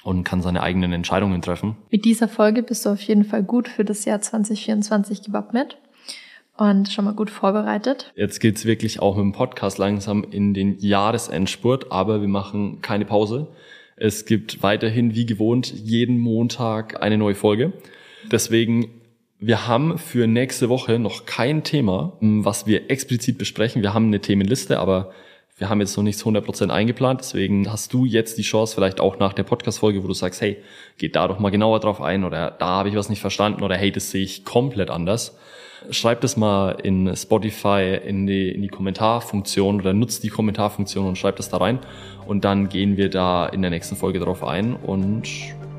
[SPEAKER 1] und kann seine eigenen Entscheidungen treffen.
[SPEAKER 2] Mit dieser Folge bist du auf jeden Fall gut für das Jahr 2024 gewappnet und schon mal gut vorbereitet.
[SPEAKER 1] Jetzt geht's wirklich auch mit dem Podcast langsam in den Jahresendspurt, aber wir machen keine Pause. Es gibt weiterhin wie gewohnt jeden Montag eine neue Folge. Deswegen wir haben für nächste Woche noch kein Thema, was wir explizit besprechen. Wir haben eine Themenliste, aber wir haben jetzt noch nichts 100% eingeplant. Deswegen hast du jetzt die Chance, vielleicht auch nach der Podcast-Folge, wo du sagst, hey, geht da doch mal genauer drauf ein oder da habe ich was nicht verstanden oder hey, das sehe ich komplett anders. Schreibt es mal in Spotify in die, in die Kommentarfunktion oder nutzt die Kommentarfunktion und schreibt es da rein. Und dann gehen wir da in der nächsten Folge drauf ein und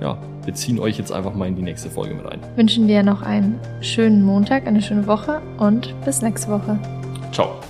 [SPEAKER 1] ja, wir ziehen euch jetzt einfach mal in die nächste Folge mit rein.
[SPEAKER 2] Wünschen dir noch einen schönen Montag, eine schöne Woche und bis nächste Woche.
[SPEAKER 1] Ciao.